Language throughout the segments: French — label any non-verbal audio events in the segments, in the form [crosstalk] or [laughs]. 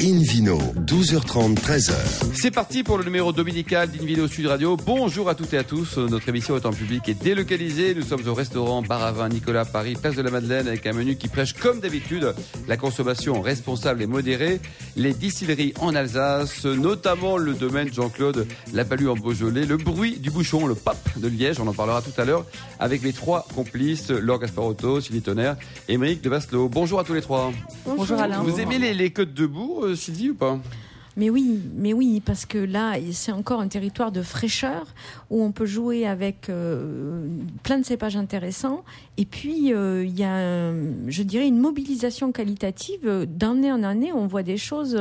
Invino, 12h30, 13h. C'est parti pour le numéro dominical d'Invino Sud Radio. Bonjour à toutes et à tous. Notre émission est en public et délocalisée. Nous sommes au restaurant Bar à Vin Nicolas Paris, place de la Madeleine, avec un menu qui prêche comme d'habitude la consommation responsable et modérée, les distilleries en Alsace, notamment le domaine Jean-Claude Lapalu en Beaujolais, le bruit du bouchon, le pape de Liège, on en parlera tout à l'heure, avec les trois complices, Laure Gasparotto, Sylvie Tonnerre, Émeric de Bastelot. Bonjour à tous les trois. Bonjour, Alain. Vous aimez les, les côtes de bourg, euh, Sylvie, ou pas? Mais oui, mais oui, parce que là, c'est encore un territoire de fraîcheur où on peut jouer avec euh, plein de cépages intéressants. Et puis, euh, il y a, je dirais, une mobilisation qualitative. D'année en année, on voit des choses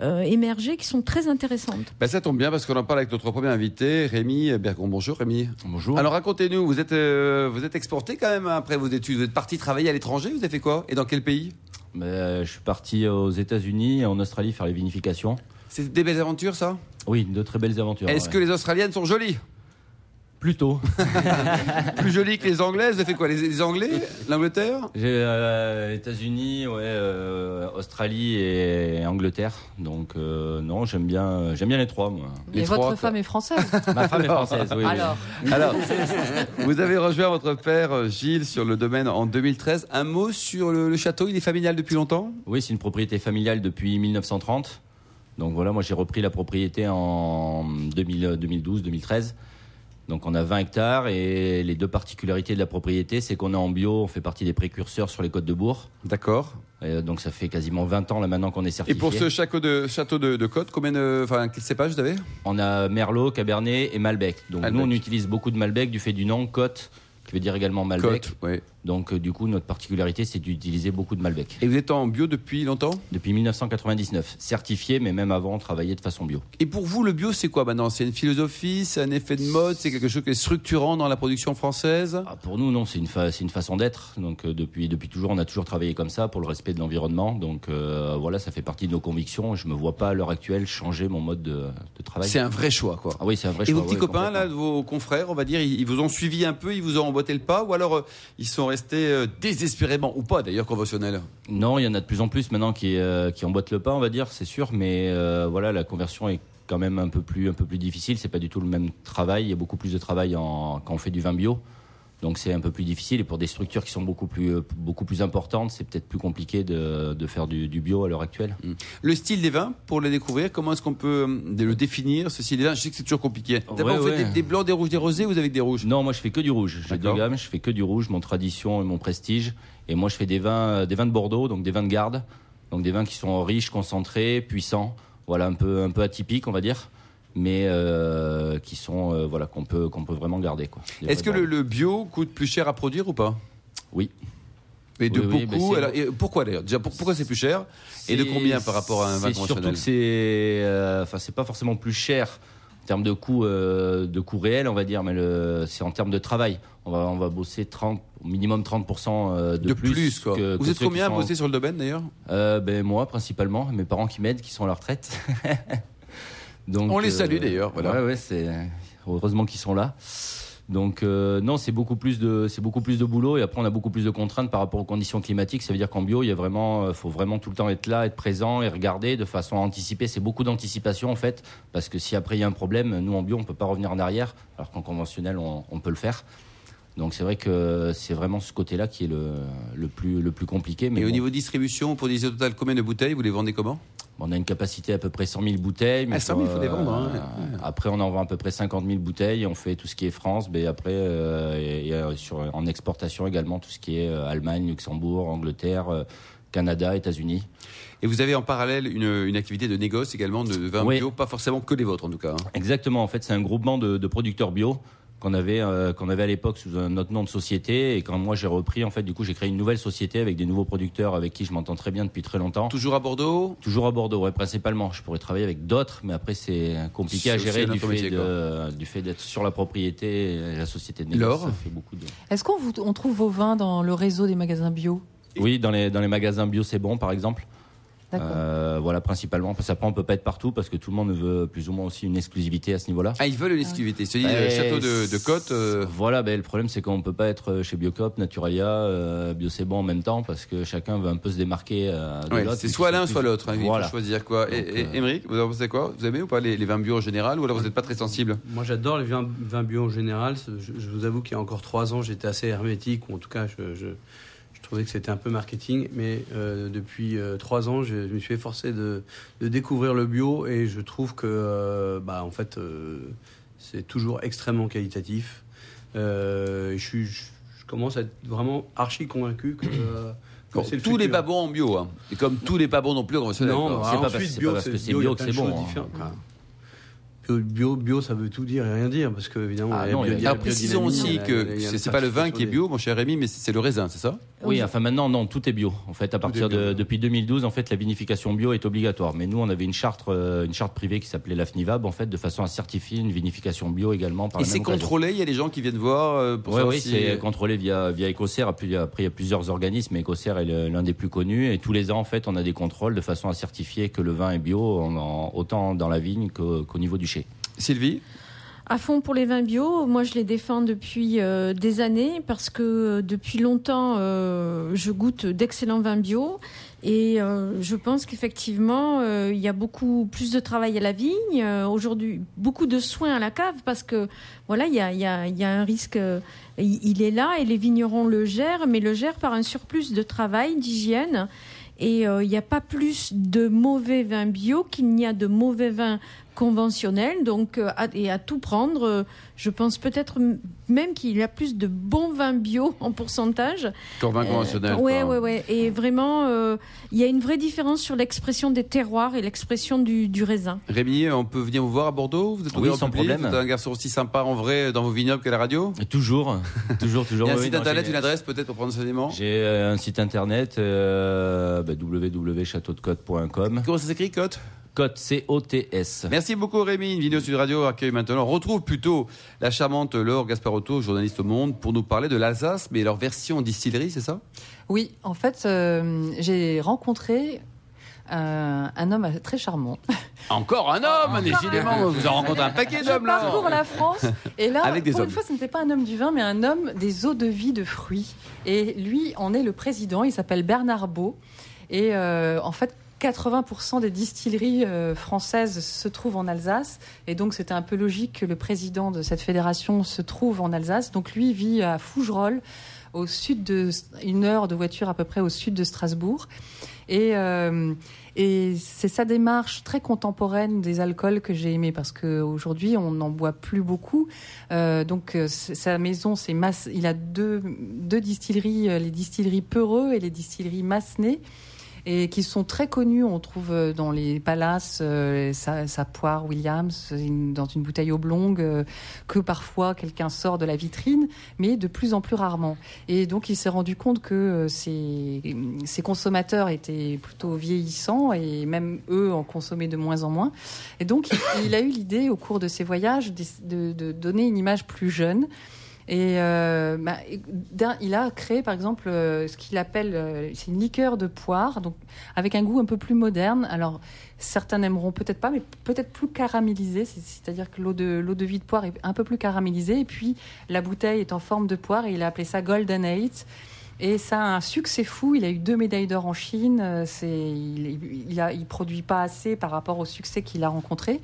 euh, émerger qui sont très intéressantes. Ben, Ça tombe bien parce qu'on en parle avec notre premier invité, Rémi Bergon. Bonjour Rémi. Bonjour. Alors racontez-nous, vous êtes, euh, vous êtes exporté quand même après vos études. Vous êtes parti travailler à l'étranger, vous avez fait quoi? Et dans quel pays? Ben, je suis parti aux États-Unis et en Australie faire les vinifications. C'est des belles aventures ça? Oui, de très belles aventures. Est-ce ouais. que les Australiennes sont jolies? Plutôt. [laughs] Plus jolies que les Anglaises? Vous avez fait quoi les, les Anglais? L'Angleterre? J'ai euh, États-Unis, ouais, euh, Australie et Angleterre. Donc euh, non, j'aime bien, j'aime bien les trois. Moi. Les trois, votre quoi. femme est française [laughs] Ma femme est française. Oui, oui. Alors, Alors, [laughs] vous avez rejoint votre père euh, Gilles sur le domaine en 2013. Un mot sur le, le château, il est familial depuis longtemps? Oui, c'est une propriété familiale depuis 1930. Donc voilà, moi j'ai repris la propriété en 2012-2013. Donc on a 20 hectares et les deux particularités de la propriété, c'est qu'on est en bio, on fait partie des précurseurs sur les côtes de Bourg. D'accord. Et donc ça fait quasiment 20 ans là maintenant qu'on est Et certifié. pour ce château de, château de, de Côte, combien de, enfin, quel cépage vous avez? On a Merlot, Cabernet et Malbec. Donc Malbec. nous on utilise beaucoup de Malbec du fait du nom Côte, qui veut dire également Malbec. Côte, oui. Donc euh, du coup notre particularité c'est d'utiliser beaucoup de Malbec. Et vous êtes en bio depuis longtemps? Depuis 1999, certifié, mais même avant on travaillait de façon bio. Et pour vous, le bio, c'est quoi maintenant? C'est une philosophie, c'est un effet de mode, c'est quelque chose qui est structurant dans la production française? Ah, pour nous non, c'est une, fa- une façon d'être. Donc euh, depuis depuis toujours on a toujours travaillé comme ça pour le respect de l'environnement. Donc euh, voilà, ça fait partie de nos convictions. Je me vois pas à l'heure actuelle changer mon mode de, de travail. C'est un vrai choix, quoi. Ah oui, c'est un vrai Et choix. vos petits ouais, copains, là, vos confrères, on va dire, ils ils vous ont suivi un peu, ils vous ont emboîté le pas, ou alors euh, ils sont restés euh, désespérément, ou pas d'ailleurs, conventionnels Non, il y en a de plus en plus maintenant qui, euh, emboîtent le pas, on va dire, c'est sûr, mais euh, voilà, la conversion est quand même un peu plus, un peu plus difficile. C'est pas du tout le même travail. Il y a beaucoup plus de travail quand on fait du vin bio. Donc c'est un peu plus difficile et pour des structures qui sont beaucoup plus, euh, beaucoup plus importantes, c'est peut-être plus compliqué de, de faire du, du bio à l'heure actuelle. Le style des vins, pour le découvrir, comment est-ce qu'on peut euh, le définir, ce style des vins? Je sais que c'est toujours compliqué. D'abord, Ouais, vous faites ouais. des, des blancs, des rouges, des rosés, vous avez des rouges? Non, moi je fais que du rouge. J'ai deux gammes, je fais que du rouge, mon tradition et mon prestige. Et moi je fais des vins, euh, des vins de Bordeaux, donc des vins de garde, donc des vins qui sont riches, concentrés, puissants, voilà un peu, un peu atypiques on va dire, mais euh, qui sont, euh, voilà qu'on peut, qu'on peut vraiment garder quoi. Est-ce que le, bio coûte plus cher à produire ou pas? Oui. Et de Oui, beaucoup. alors, et pourquoi d'ailleurs? Déjà, pour- pourquoi c'est plus cher? Et de combien par rapport à un vin C'est surtout conventionnel? que c'est, euh, enfin c'est pas forcément plus cher en termes de coût, de coût réel on va dire, mais c'est en termes de travail. On va, on va bosser 30, au minimum 30% euh, de, de, plus, quoi. que- vous que êtes combien à bosser sur le domaine d'ailleurs? Ben moi principalement, mes parents qui m'aident, qui sont à la retraite. [laughs] Donc On les euh, salue, d'ailleurs, voilà. Ouais ouais, c'est heureusement qu'ils sont là. Donc euh, non, c'est beaucoup plus de c'est beaucoup plus de boulot et après on a beaucoup plus de contraintes par rapport aux conditions climatiques. Ça veut dire qu'en bio, il y a vraiment euh, faut vraiment tout le temps être là, être présent et regarder de façon à anticiper. C'est beaucoup d'anticipation en fait parce que si après il y a un problème, nous en bio on peut pas revenir en arrière alors qu'en conventionnel on, on peut le faire. Donc c'est vrai que c'est vraiment ce côté-là qui est le, le plus le plus compliqué. Mais Et au niveau distribution, produisez au total combien de bouteilles Vous les vendez comment? On a une capacité à peu près 100 000 bouteilles. Ah, 100 000, faut les vendre, hein. euh, Après, on en vend à peu près 50 000 bouteilles. On fait tout ce qui est France, mais après, euh, et- et, euh, sur, en exportation également, tout ce qui est euh, Allemagne, Luxembourg, Angleterre, euh, Canada, États-Unis. Et vous avez en parallèle une, une activité de négoce également de vin Oui. bio, pas forcément que les vôtres en tout cas. hein. Exactement. En fait, c'est un groupement de, de producteurs bio qu'on avait euh, qu'on avait à l'époque sous un autre nom de société et quand moi j'ai repris en fait du coup j'ai créé une nouvelle société avec des nouveaux producteurs avec qui je m'entends très bien depuis très longtemps Toujours à Bordeaux? Toujours à Bordeaux, ouais, principalement. Je pourrais travailler avec d'autres, mais après c'est compliqué à gérer du fait, de- du fait d'être sur la propriété et la société de négoce. Ça fait beaucoup de... est-ce qu'on vous- on trouve vos vins dans le réseau des magasins bio? Oui, dans les, dans les magasins bio, c'est bon, par exemple. Euh, voilà, principalement. Parce qu'après, on peut pas être partout parce que tout le monde veut plus ou moins aussi une exclusivité à ce niveau-là. Ah, ils veulent une exclusivité. Dit, Ouais, le château de, de Côte. euh, Voilà, ben, le problème c'est qu'on peut pas être chez Biocop, Naturalia, euh, Bio c'est bon en même temps parce que chacun veut un peu se démarquer euh, de ouais, l'autre. c'est Et soit l'un, soit l'autre. hein, Il Voilà. faut choisir quoi. Et, Donc, et, euh, Émeric, vous en pensez quoi? Vous aimez ou pas les, les vins bio en général ou alors vous n'êtes pas très sensible? Moi, j'adore les vins, vins bio en général. Je, je vous avoue qu'il y a encore trois ans, j'étais assez hermétique, ou en tout cas, je, je trouvais que c'était un peu marketing. Mais euh, depuis euh, trois ans, je, je me suis efforcé de, de découvrir le bio et je trouve que, euh, bah, en fait, c'est toujours extrêmement qualitatif. Je, suis, je, je commence à être vraiment archi convaincu que. Bon, c'est le Tous les pas bons en bio. hein. Et comme tous les pas bons non plus en conventionnel. Non, bah, pas ensuite, c'est bio, pas parce que c'est bio c'est bon, hein. Enfin, Bio, bio, bio, ça veut tout dire et rien dire parce que évidemment. Ah il y a non, a- précisons aussi que c'est une c'est pas le vin qui est bio, mon cher Rémi, mais c'est le raisin, c'est ça? Oui, enfin maintenant, non, tout est bio. En fait, à partir de depuis 2012, en fait, la vinification bio est obligatoire. Mais nous, on avait une charte, euh, une charte privée qui s'appelait la FNIVAB, en fait, de façon à certifier une vinification bio également par Et c'est contrôlé, il y a des gens qui viennent voir euh, pour Oui, savoir oui, si- c'est contrôlé via, via Ecocer. Après, il y a plusieurs organismes, mais Ecocer est l'un des plus connus. Et tous les ans, en fait, on a des contrôles de façon à certifier que le vin est bio, en- en- autant dans la vigne qu'au niveau du. Sylvie À fond pour les vins bio, moi je les défends depuis euh, des années parce que euh, depuis longtemps euh, je goûte d'excellents vins bio et je pense qu'effectivement il y a beaucoup plus de travail à la vigne, aujourd'hui beaucoup de soins à la cave parce que voilà il y a, un risque, il est là et les vignerons le gèrent mais le gèrent par un surplus de travail, d'hygiène. Et il n'y a pas plus de mauvais vins bio qu'il n'y a de mauvais vins conventionnels. Donc, euh, à, et à tout prendre, euh, je pense peut-être même qu'il y a plus de bons vins bio en pourcentage. Comme vin conventionnel. Oui, oui, oui. Et vraiment, euh, il y a une vraie différence sur l'expression des terroirs et l'expression du, du raisin. Rémi, on peut venir vous voir à Bordeaux? Vous êtes Oui, sans public? problème. Vous êtes un garçon aussi sympa en vrai dans vos vignobles qu'à la radio? Et Toujours, [laughs] toujours, toujours. Il y a un oui, site non, internet, j'ai- une adresse peut-être pour prendre enseignement J'ai euh, un site internet, euh, bah, www.châteaudecote.com. Comment ça s'écrit, Cote? Cote, C-O-T-S. Merci beaucoup Rémi. Une vidéo Sud Radio accueille maintenant. On retrouve plutôt la charmante Laure Gasparotto, journaliste au Monde, pour nous parler de l'Alsace, mais leur version distillerie, c'est ça? Oui, en fait, euh, j'ai rencontré euh, un homme très charmant. [laughs] Encore un homme, décidément. Vous en rencontrez un paquet d'hommes là. parcours la France et là, Avec des pour hommes. une fois, ce n'était pas un homme du vin, mais un homme des eaux de vie de fruits. Et lui en est le président. Il s'appelle Bernard Beau. Et euh, en fait, 80% des distilleries euh, françaises se trouvent en Alsace. Et donc, c'était un peu logique que le président de cette fédération se trouve en Alsace. Donc, lui vit à Fougerolles, au sud de, une heure de voiture à peu près au sud de Strasbourg. Et, euh, et c'est sa démarche très contemporaine des alcools que j'ai aimé parce qu'aujourd'hui, on n'en boit plus beaucoup. Euh, donc, euh, sa maison, c'est Mas- il a deux, deux distilleries, euh, les distilleries Peureux et les distilleries Massenet et qui sont très connus. On trouve euh, dans les palaces euh, sa, sa poire Williams dans une bouteille oblongue euh, que parfois quelqu'un sort de la vitrine, mais de plus en plus rarement. Et donc il s'est rendu compte que euh, ces, ces consommateurs étaient plutôt vieillissants et même eux en consommaient de moins en moins. Et donc il, a eu l'idée au cours de ses voyages de- de donner une image plus jeune. Et euh, bah, il a créé par exemple euh, ce qu'il appelle euh, c'est une liqueur de poire, donc avec un goût un peu plus moderne. Alors certains n'aimeront peut-être pas, mais peut-être plus caramélisé. C'est- C'est-à-dire que l'eau de de vie de poire est un peu plus caramélisée, et puis la bouteille est en forme de poire, et il a appelé ça Golden Eight. Et ça a un succès fou. Il a eu deux médailles d'or en Chine. Euh, il, il, il produit pas assez par rapport au succès qu'il a rencontré.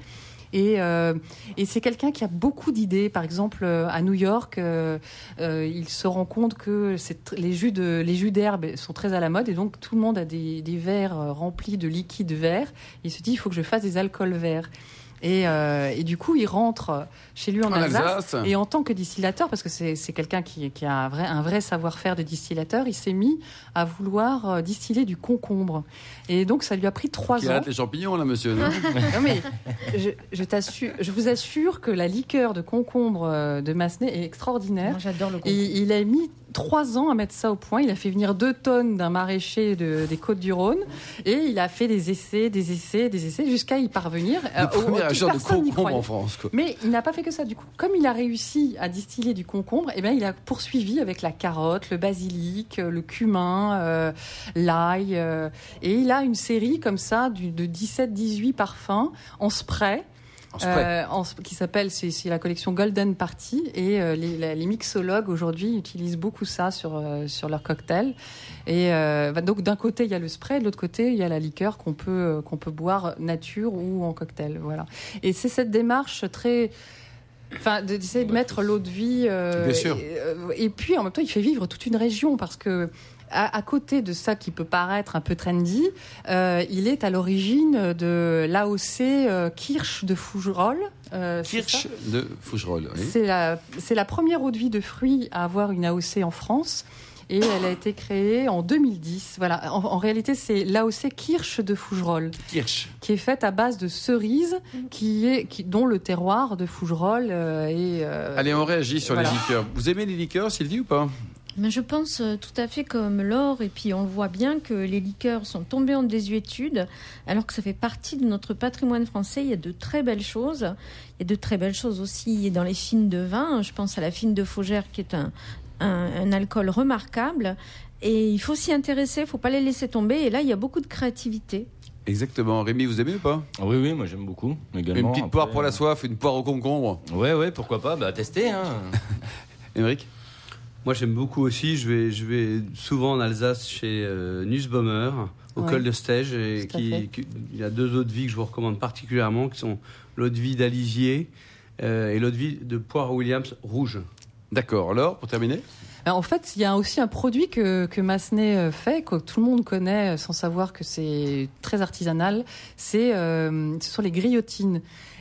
Et, euh, et c'est quelqu'un qui a beaucoup d'idées. Par exemple, euh, à New York, euh, euh, il se rend compte que les jus de les jus d'herbe sont très à la mode et donc tout le monde a des, des verres euh, remplis de liquide vert. Il se dit il faut que je fasse des alcools verts. Et, euh, et du coup, il rentre chez lui en, En Alsace. Alsace. Et en tant que distillateur, parce que c'est c'est quelqu'un qui, qui a un vrai, un vrai savoir-faire de distillateur, il s'est mis à vouloir euh, distiller du concombre. Et donc, ça lui a pris trois ans. arrête les champignons là, monsieur non [laughs] Non, mais je, je t'assure, je vous assure que la liqueur de concombre euh, de Massenet est extraordinaire. J'adore le Et il a mis trois ans à mettre ça au point. Il a fait venir deux tonnes d'un maraîcher de- des Côtes-du-Rhône et il a fait des essais, des essais, des essais jusqu'à y parvenir. Le Euh, premier achat de concombre en France. quoi. Mais il n'a pas fait que ça du coup. Comme il a réussi à distiller du concombre, eh bien, il a poursuivi avec la carotte, le basilic, euh, le cumin, euh, l'ail. euh, et il a une série comme ça du- de 17-18 parfums en spray. En spray. euh, en qui s'appelle, c'est la collection Golden Party et euh, les, la- les mixologues aujourd'hui utilisent beaucoup ça sur, euh, sur leurs cocktails. Et euh, bah, donc d'un côté il y a le spray, de l'autre côté il y a la liqueur qu'on peut, euh, qu'on peut boire nature ou en cocktail. Voilà. Et c'est cette démarche très. Enfin, de- d'essayer de mettre l'eau de vie. euh, Bien sûr. Et, euh, et puis, en même temps, il fait vivre toute une région parce que. À, à côté de ça qui peut paraître un peu trendy, euh, il est à l'origine de l'AOC euh, Kirsch de Fougerolles. euh, Kirsch de Fougerolles. oui. c'est la, première eau de vie de fruits à avoir une AOC en France. Et elle a été créée en 2010. Voilà. En, en réalité, c'est l'AOC Kirsch de Fougerolles Kirsch. qui est faite à base de cerises, qui est, qui, dont le terroir de Fougerolles euh, est. Allez, on réagit sur voilà. les liqueurs. Vous aimez les liqueurs, Sylvie, ou pas? Mais je pense euh, tout à fait comme Laure, et puis on voit bien que les liqueurs sont tombées en désuétude, alors que ça fait partie de notre patrimoine français. Il y a de très belles choses. Il y a de très belles choses aussi dans les fines de vin. Je pense à la fine de Faugère, qui est un, un, un alcool remarquable. Et il faut s'y intéresser, il faut pas les laisser tomber. Et là, il y a beaucoup de créativité. Exactement. Rémi, vous aimez ou pas? Ah Oui, oui, moi j'aime beaucoup. Également. Une petite Après, poire pour la soif, une poire au concombre. Ouais, ouais, pourquoi pas? Bah, tester. Hein. [laughs] Émeric? Moi, j'aime beaucoup aussi. Je vais, je vais souvent en Alsace chez euh, Nussbaumer, au Ouais. col de Stège. Et qui, qui- il y a deux eaux de vie que je vous recommande particulièrement, qui sont l'eau de vie d'Alisier euh, et l'eau de vie de Poire Williams rouge. D'accord. Alors, pour terminer? Ben, En fait, il y a aussi un produit que, que Massenet euh, fait, que tout le monde connaît euh, sans savoir que c'est très artisanal. C'est, euh, ce sont les grillotines.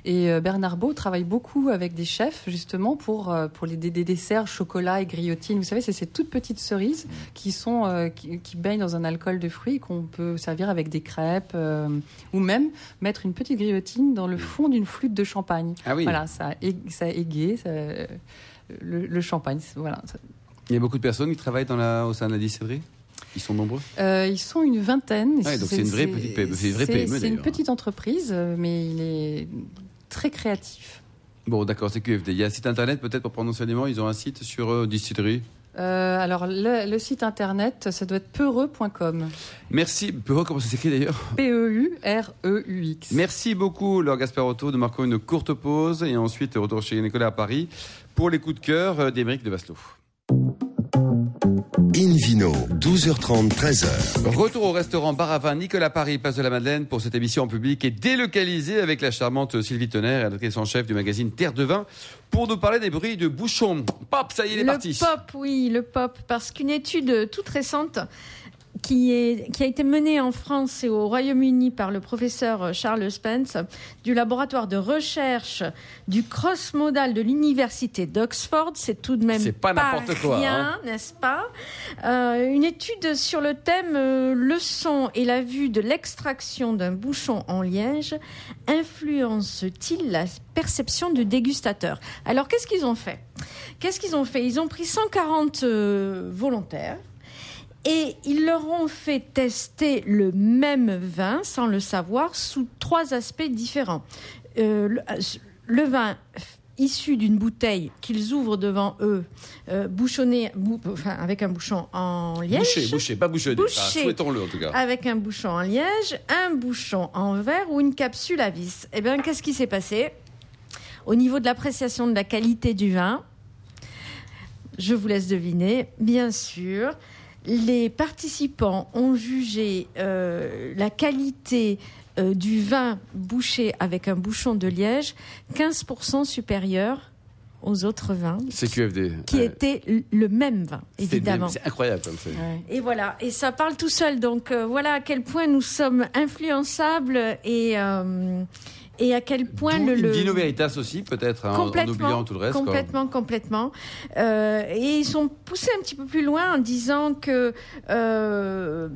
Et euh, Bernard Beau travaille beaucoup avec des chefs, justement, pour, euh, pour les, des, des desserts chocolat et grillotines. Vous savez, c'est ces toutes petites cerises qui, sont, euh, qui, qui baignent dans un alcool de fruits qu'on peut servir avec des crêpes euh, ou même mettre une petite grillotine dans le fond d'une flûte de champagne. Ah oui. Voilà, ça, ça égaye ça, le, le champagne. Voilà, Il y a beaucoup de personnes qui travaillent dans la, au sein de la distillerie? Ils sont nombreux? Euh, ils sont une vingtaine. Ouais, donc c'est une vraie petite PME, c'est une vraie c'est- PME, C'est une d'ailleurs. petite entreprise, mais il est très créatif. Bon, d'accord, c'est QFD. Il y a un site internet peut-être pour prendre enseignement. Ils ont un site sur euh, distillerie. Euh, alors, le, le site internet, ça doit être peureux.com. Merci. Peu- Comment ça s'écrit d'ailleurs [laughs] P-E-U-R-E-U-X. Merci beaucoup, Laure Gasparotto. Nous marquons une courte pause et ensuite retour chez Nicolas à Paris pour les coups de cœur euh, d'Émeric de Vasselot. Invino, 12h30, 13h. Retour au restaurant Bar à Vin Nicolas Paris, place de la Madeleine, pour cette émission en public et délocalisée avec la charmante Sylvie Tonnerre, rédactrice en chef du magazine Terre de Vin, pour nous parler des bruits de bouchons. Pop, ça y est, il est le parti. pop, oui, le pop, parce qu'une étude toute récente qui, est, qui a été menée en France et au Royaume-Uni par le professeur Charles Spence du laboratoire de recherche du cross-modal de l'université d'Oxford. C'est tout de même C'est pas n'importe quoi, rien, hein. n'est-ce pas? Euh, Une étude sur le thème euh, le son et la vue de l'extraction d'un bouchon en liège influence-t-il la perception du dégustateur? Alors qu'est-ce qu'ils ont fait? Qu'est-ce qu'ils ont fait? Ils ont pris 140 euh, volontaires et ils leur ont fait tester le même vin, sans le savoir, sous trois aspects différents. Euh, le, le vin issu d'une bouteille qu'ils ouvrent devant eux, euh, bouchonné, bou- enfin, avec un bouchon en liège, Bouché, bouché, pas bouchonné. Bouché. Enfin, Souhaitons-le en tout cas. avec un bouchon en liège, un bouchon en verre ou une capsule à vis. Eh bien, qu'est-ce qui s'est passé? Au niveau de l'appréciation de la qualité du vin, je vous laisse deviner, bien sûr. Les participants ont jugé euh, la qualité euh, du vin bouché avec un bouchon de liège 15% supérieur aux autres vins C'est QFD. qui Ouais. l- le même vin, évidemment. C'est incroyable comme. Ouais. Et voilà, et ça parle tout seul. Donc euh, voilà à quel point nous sommes influençables et, euh, et à quel point le, le- Vino Veritas aussi, peut-être, hein, en, oubliant tout le reste. quoi. complètement, complètement. Euh, et ils sont poussés un petit peu plus loin en disant que euh,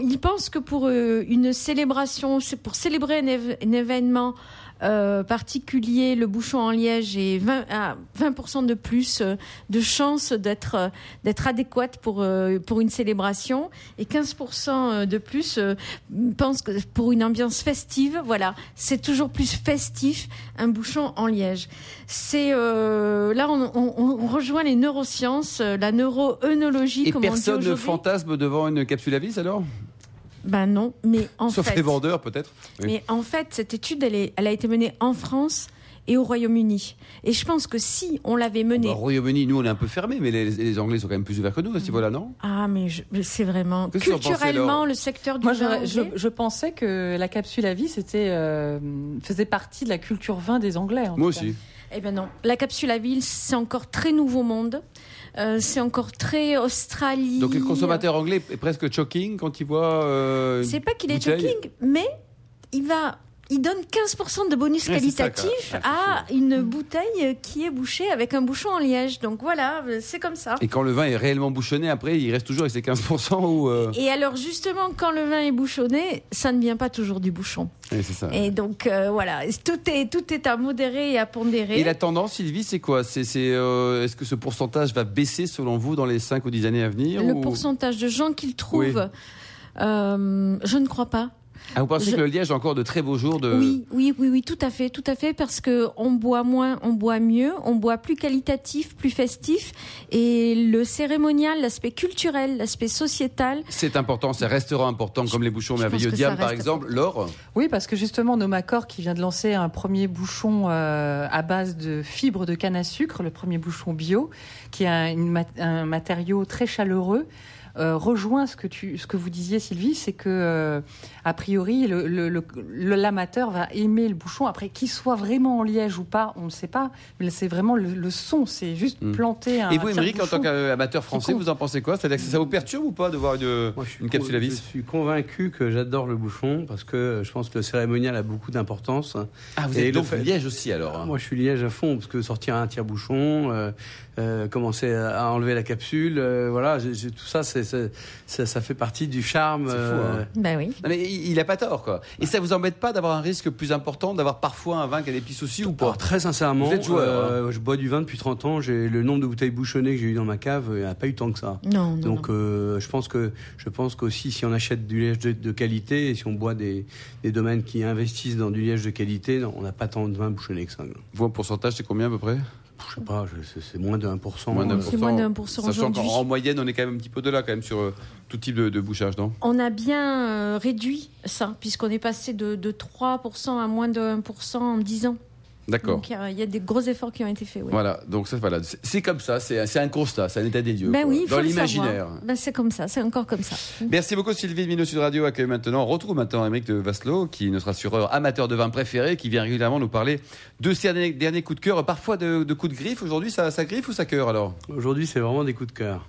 ils pensent que pour euh, une célébration, c'est pour célébrer un événement euh, particulier, le bouchon en liège est 20, à 20% de plus euh, de chances d'être euh, d'être adéquate pour pour une célébration. Et 15% de plus pense que pour une ambiance festive, voilà, c'est toujours plus festif un bouchon en liège. C'est euh, là on, on- on rejoint les neurosciences, la neuroœnologie Et comme on dit personne ne fantasme devant une capsule à vis alors? Ben non, mais en Sauf fait, les vendeurs peut-être. Oui. mais en fait, cette étude, elle, est- elle a été menée en France et au Royaume-Uni. Et je pense que si on l'avait menée, Bah, Au Royaume-Uni, nous on est un peu fermés, mais les, les Anglais sont quand même plus ouverts que nous à ce niveau-là, non? Ah mais c'est vraiment que culturellement le secteur du Moi, vin je, je- pensais que la capsule à vie, c'était euh, faisait partie de la culture vin des Anglais. en Moi tout cas. aussi. Eh ben non, la capsule à ville, c'est encore très nouveau monde. Euh, c'est encore très Australie. Donc le consommateur anglais est presque choking quand il voit. euh, C'est pas qu'il est bouteille. choking, mais il va. Il donne 15% de bonus qualitatif à une bouteille qui est bouchée avec un bouchon en liège. Donc voilà, c'est comme ça. Et quand le vin est réellement bouchonné, après il reste toujours avec ses 15% ou. euh, Et alors justement, quand le vin est bouchonné, ça ne vient pas toujours du bouchon. c'est ça. Et donc euh, voilà, tout est tout est à modérer et à pondérer. Et la tendance, Sylvie, c'est quoi? C'est, c'est, euh, Est-ce que ce pourcentage va baisser selon vous dans les 5 ou 10 années à venir Le ou- pourcentage de gens qu'il trouve, Oui. euh, je ne crois pas. Ah, vous pensez Je- que le Liège a encore de très beaux jours de... Oui, oui, oui, oui, tout à fait, tout à fait, parce que on boit moins, on boit mieux, on boit plus qualitatif, plus festif, et le cérémonial, l'aspect culturel, l'aspect sociétal, C'est important, ça restera important comme les bouchons merveilleux ça par exemple. Laure Oui, parce que justement, Nomacor qui vient de lancer un premier bouchon euh, à base de fibres de canne à sucre, le premier bouchon bio, qui est un, une mat- un matériau très chaleureux. Euh, rejoint ce que tu, ce que vous disiez Sylvie, c'est que euh, a priori le- le- le- le- l'amateur va aimer le bouchon. Après, qu'il soit vraiment en liège ou pas, on ne sait pas. Mais c'est vraiment le, le son, c'est juste Mm. planter un. Et vous, Émeric, en tant qu'amateur français, vous en pensez quoi? C'est-à-dire que ça vous perturbe ou pas de voir une, Moi, capsule à vis? Je suis convaincu que j'adore le bouchon parce que je pense que le cérémonial a beaucoup d'importance. Ah, vous Et êtes le donc fait- Liège aussi alors hein. Moi, je suis liège à fond parce que sortir un tire-bouchon, euh, euh, commencer à enlever la capsule, euh, voilà, tout ça, c'est- ça, ça fait partie du charme. Fou, euh, hein. ben oui. Non, mais il il a pas tort, quoi. Et ça vous embête pas d'avoir un risque plus important, d'avoir parfois un vin qui a des petits soucis ou pas? Alors, très sincèrement, Vous êtes joueur, hein. euh, je bois du vin depuis 30 ans. J'ai le nombre de bouteilles bouchonnées que j'ai eu dans ma cave, il n'y a pas eu tant que ça. Non, non, Donc, non. euh, je pense que je pense qu'aussi si on achète du liège de, de qualité et si on boit des, des domaines qui investissent dans du liège de qualité, non, on n'a pas tant de vin bouchonné que ça. Vous, en pourcentage, c'est combien à peu près? Je sais pas, c'est- c'est moins de 1%. Moins d'un C'est pour moins cent. d'un pour cent Sachant aujourd'hui. qu'en en moyenne, on est quand même un petit peu de là, quand même, sur euh, tout type de, de bouchage, non? On a bien euh, réduit ça, puisqu'on est passé de, de 3% à moins de 1% en 10 ans. D'accord. Donc il y a- il y, a des gros efforts qui ont été faits. oui. Voilà, donc ça, voilà. C'est- comme ça, c'est un constat, c'est un état des lieux. Ben oui, il faut dans l'imaginaire. Ben, c'est comme ça, c'est encore comme ça. [laughs] Merci beaucoup Sylvie de Minot Sud Radio accueille maintenant. On retrouve maintenant Émeric de Vasselot, qui est notre assureur amateur de vin préféré, qui vient régulièrement nous parler de ses derniers, derniers coups de cœur, parfois de, de coups de griffe. Aujourd'hui, ça, ça griffe ou ça cœur alors? Aujourd'hui, c'est vraiment des coups de cœur.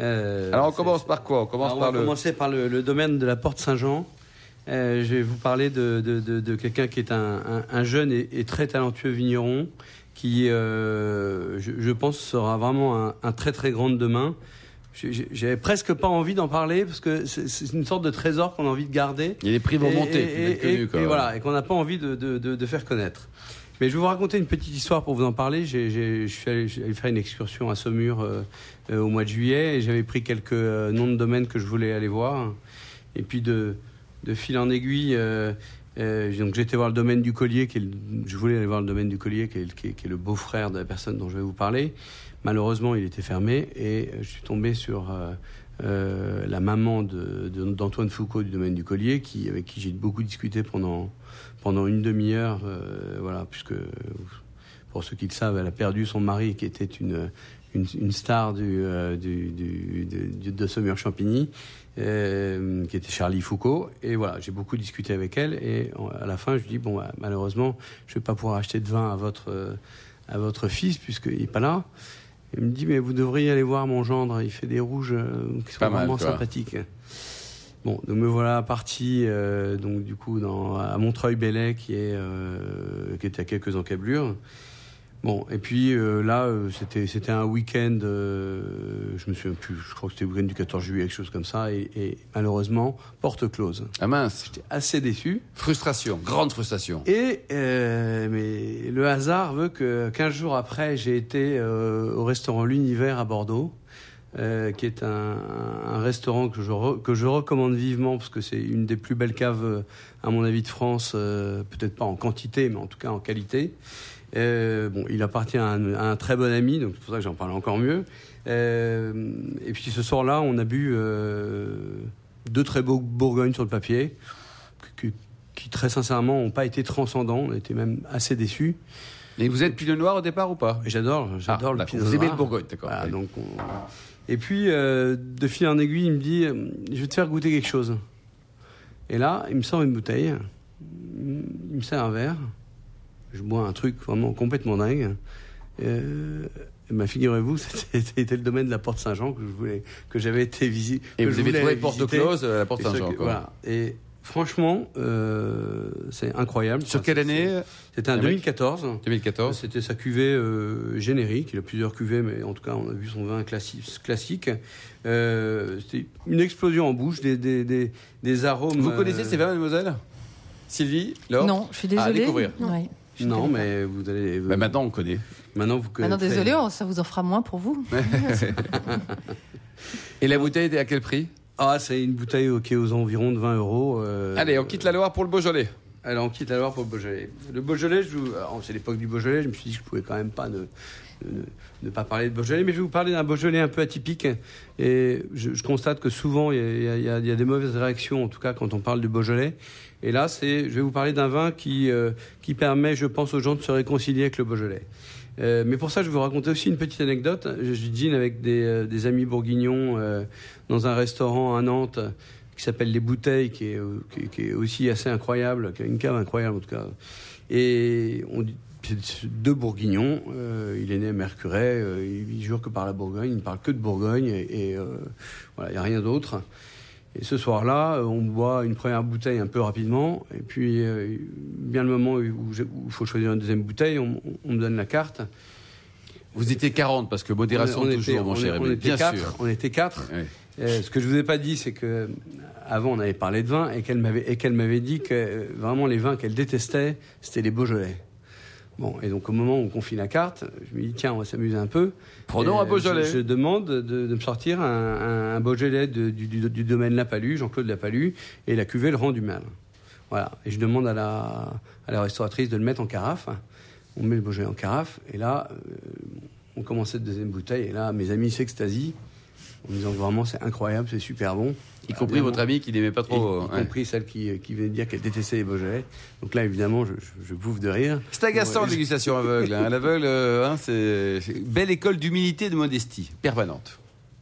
Euh, Alors on commence par quoi? On commence Alors, on par va le. commencer par le, le domaine de la Porte Saint-Jean. Euh, je vais vous parler de, de- de- de quelqu'un qui est un, un- un jeune et, et très talentueux vigneron qui, euh, je, je pense, sera vraiment un, un très très grand demain. J'avais presque pas envie d'en parler parce que c'est une sorte de trésor qu'on a envie de garder. A des prix vont Et- monter, et- et- connu, et- quoi. et voilà, et qu'on n'a pas envie de, de- de- de faire connaître. Mais je vais vous raconter une petite histoire pour vous en parler. J'ai- j'ai- Je suis allé, faire une excursion à Saumur euh, euh, au mois de juillet et j'avais pris quelques euh, noms de domaines que je voulais aller voir. Et puis de, de fil en aiguille, euh, euh, donc j'étais voir le domaine du collier. Je voulais aller voir le domaine du collier, qui est, le- beau-frère de la personne dont je vais vous parler. Malheureusement, il était fermé et je suis tombé sur euh, la maman de- de- d'Antoine Foucault du domaine du collier, avec qui j'ai beaucoup discuté pendant, pendant une demi-heure. voilà, puisque, pour ceux qui le savent, elle a perdu son mari, qui était une, une, une star du, euh, du, du- de, du- de Saumur-Champigny, euh, qui était Charlie Foucault. Et voilà, j'ai beaucoup discuté avec elle. Et en- à la fin, je lui dis bon, bah, malheureusement, je vais pas pouvoir acheter de vin à votre, euh, à votre fils, puisqu'il n'est pas là. Il me dit, mais vous devriez aller voir mon gendre, il fait des rouges qui sont Pas mal, vraiment quoi. sympathiques. Bon, donc me voilà parti, donc du coup, dans, à Montreuil-Bellay, qui, est, qui est à quelques encablures. Bon, et puis euh, là, euh, c'était c'était un week-end, euh, je me souviens plus, je crois que c'était le week-end du 14 juillet, quelque chose comme ça, et, et malheureusement, porte close. Ah mince. J'étais assez déçu. Frustration, grande frustration. Et mais le hasard veut que 15 jours après, j'ai été au restaurant L'Univers à Bordeaux, euh, qui est un, un restaurant que je, re- que je recommande vivement parce que c'est une des plus belles caves, à mon avis, de France. euh, Peut-être pas en quantité, mais en tout cas en qualité. Euh, bon, il appartient à un, à un très bon ami, donc c'est pour ça que j'en parle encore mieux. Euh, et puis ce soir-là, on a bu euh, deux très beaux Bourgognes sur le papier, qui, qui, très sincèrement n'ont pas été transcendants. On était même assez déçus. Et vous êtes Pinot Noir au départ ou pas? J'adore, j'adore Ah, le. Pinot Vous aimez Noir. le Bourgogne, d'accord. Voilà, Oui. donc on- Et puis, de fil en aiguille, il me dit Je vais te faire goûter quelque chose. Et là, il me sort une bouteille, il me sert un verre. Je bois un truc vraiment complètement dingue. Euh, ben, figurez-vous, [laughs] c'était le domaine de la Porte Saint-Jean que je voulais, que j'avais été visiter. Et vous avez trouvé Porte Close à la Porte Saint-Jean. Voilà. Et franchement, euh, c'est incroyable. Sur Enfin, quelle année C'était en Amérique 2014. 2014. C'était sa cuvée euh, générique. Il a plusieurs cuvées, mais en tout cas, on a vu son vin classi- classique. Euh, C'était une explosion en bouche, des, des, des, des arômes. Vous euh, connaissez ces vins, mademoiselle? Sylvie Laure? Non, je suis Ah, à désolée. découvrir. Ouais, je Non, mais vous allez. Bah, Maintenant, on connaît. maintenant, vous Ah connaissez. désolé, oh, ça vous en fera moins pour vous. [laughs] Et la bouteille était à quel prix? Ah, c'est une bouteille qui est aux environs de 20 euros. euh, Allez, on quitte la Loire pour le Beaujolais. Alors, on quitte la Loire pour le Beaujolais. Le Beaujolais, je vous- c'est l'époque du Beaujolais, je me suis dit que je pouvais quand même pas ne, ne- ne pas parler de Beaujolais, mais je vais vous parler d'un Beaujolais un peu atypique. Et je, constate que souvent, il y, a, des mauvaises réactions, en tout cas quand on parle du Beaujolais. Et là, c'est, je vais vous parler d'un vin qui, euh, qui permet, je pense, aux gens de se réconcilier avec le Beaujolais. Euh, mais pour ça, je vais vous raconter aussi une petite anecdote. Je, je dîne avec des, euh, amis bourguignons euh, dans un restaurant à Nantes qui s'appelle Les Bouteilles, qui est, euh, qui, est- aussi assez incroyable, qui a une cave incroyable en tout cas. Et on c'est deux Bourguignons. euh, il est né à Mercuret. euh, il, jure que par la Bourgogne. Il ne parle que de Bourgogne. Et, et, euh, voilà, il n'y a rien d'autre. Et ce soir-là, euh, on boit une première bouteille un peu rapidement. Et puis, bien le moment où il faut choisir une deuxième bouteille, on, on me donne la carte. Vous étiez 40, parce que modération On- on toujours, était- mon on- cher était Bien quatre, sûr. On était quatre. Euh, ce que je vous ai pas dit, c'est que avant on avait parlé de vin et qu'elle m'avait et qu'elle m'avait dit que euh, vraiment les vins qu'elle détestait, c'était les Beaujolais. Bon, et donc au moment où on confie la carte, je me dis tiens, on va s'amuser un peu. Prenons Et, un Beaujolais. Je, je demande de, de me sortir un, un- Beaujolais de- du, du- du domaine Lapalu, Jean-Claude Lapalu, et la cuvée le rend du mal. Voilà. Et je demande à la, à la restauratrice de le mettre en carafe. On met le Beaujolais en carafe, et là, euh, on commence cette deuxième bouteille, et là, mes amis s'extasient en disant que vraiment c'est incroyable, c'est super bon. Y compris Évidemment. votre ami qui n'aimait pas Et, trop. y ouais. compris celle qui, qui venait de dire qu'elle détestait les Beaujolais. Donc là, évidemment, je, je, je bouffe de rire. C'est agaçant, Ouais. dégustation aveugle. hein. L'aveugle, euh, hein, c'est belle école d'humilité et de modestie, permanente.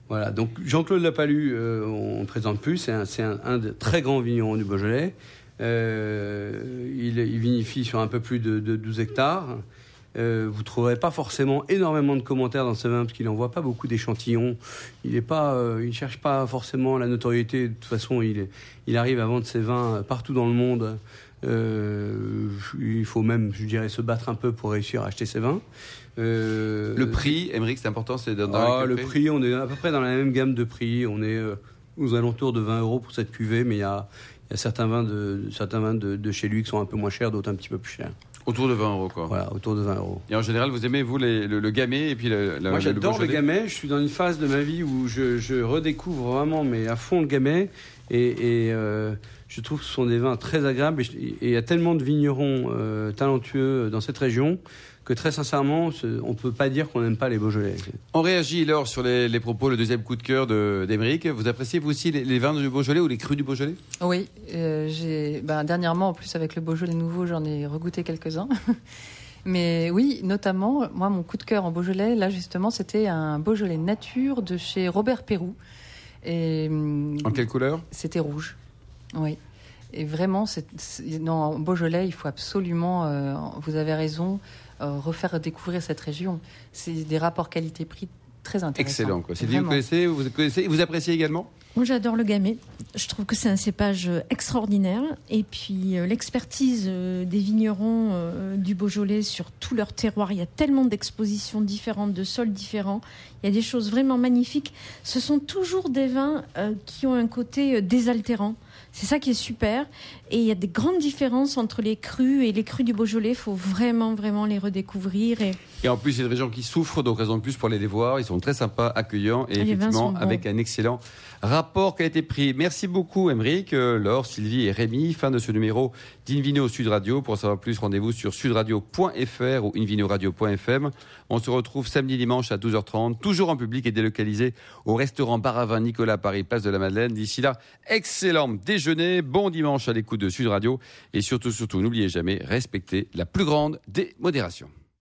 Voilà, donc Jean-Claude Lapalu, euh, on ne présente plus, c'est un, c'est un, un des très grands vignerons du Beaujolais. Euh, il, il vinifie sur un peu plus de, de 12 hectares. Euh, vous ne trouverez pas forcément énormément de commentaires dans ce vin parce qu'il n'envoie pas beaucoup d'échantillons. Il ne euh, cherche pas forcément la notoriété. De toute façon, il, est- il arrive à vendre ses vins partout dans le monde. Euh, il faut même, je dirais, se battre un peu pour réussir à acheter ses vins. Euh, Le prix, Émeric, c'est important, c'est dans ah, le prix, on est à peu près dans la même gamme de prix. On est euh, aux alentours de 20 euros pour cette cuvée, mais il y a, il y a certains vins, de, certains vins de, de chez lui qui sont un peu moins chers, d'autres un petit peu plus chers. Autour de 20 euros, quoi. Voilà, autour de 20 euros. Et en général, vous aimez, vous, les- le, le gamay et puis le, le- Moi, j'adore le Beaujolais gamay. Je suis dans une phase de ma vie où je, je redécouvre vraiment, mais à fond, le gamay. Et, et, euh, je trouve que ce sont des vins très agréables. Et il y a tellement de vignerons euh, talentueux dans cette région que très sincèrement, on ne peut pas dire qu'on n'aime pas les Beaujolais. On réagit, Laure, sur les, les propos, le deuxième coup de cœur de- d'Émeric. Vous appréciez, vous aussi, les, les vins du Beaujolais ou les crus du Beaujolais? Oui, euh, ben, dernièrement, en plus avec le Beaujolais nouveau, j'en ai regoûté quelques-uns. [laughs] Mais oui, notamment, moi, mon coup de cœur en Beaujolais, là justement, c'était un Beaujolais nature de chez Robert Pérou. Et hum, En quelle couleur? c'était rouge. Oui. Et vraiment, c'est, c'est- non, en Beaujolais, il faut absolument, euh, vous avez raison, euh, refaire découvrir cette région. C'est des rapports qualité-prix très intéressants. Excellent, quoi. Sylvie, vous Vraiment. connaissez, vous connaissez, et vous appréciez également? Moi, j'adore le gamay. Je trouve que c'est un cépage extraordinaire. Et puis, euh, l'expertise euh, des vignerons euh, du Beaujolais sur tout leur terroir. Il y a tellement d'expositions différentes, de sols différents. Il y a des choses vraiment magnifiques. Ce sont toujours des vins qui ont un côté désaltérant. C'est ça qui est super. Et il y a des grandes différences entre les crus et les crus du Beaujolais. Il faut vraiment, vraiment les redécouvrir. Et, et en plus, il y a des gens qui souffrent, donc raison de plus pour aller les voir. Ils sont très sympas, accueillants et, effectivement avec un excellent rapport qui a été pris. Merci beaucoup, Emeric, euh, Laure, Sylvie et Rémi. Fin de ce numéro d'Invino Sud Radio. Pour savoir plus, rendez-vous sur sudradio.fr ou invinoradio.fm. On se retrouve samedi, dimanche à 12h30, toujours en public et délocalisé au restaurant Baravin Nicolas Paris, place de la Madeleine. D'ici là, excellent déjeuner, bon dimanche à l'écoute de Sud Radio et surtout, surtout, n'oubliez jamais, respectez la plus grande des modérations.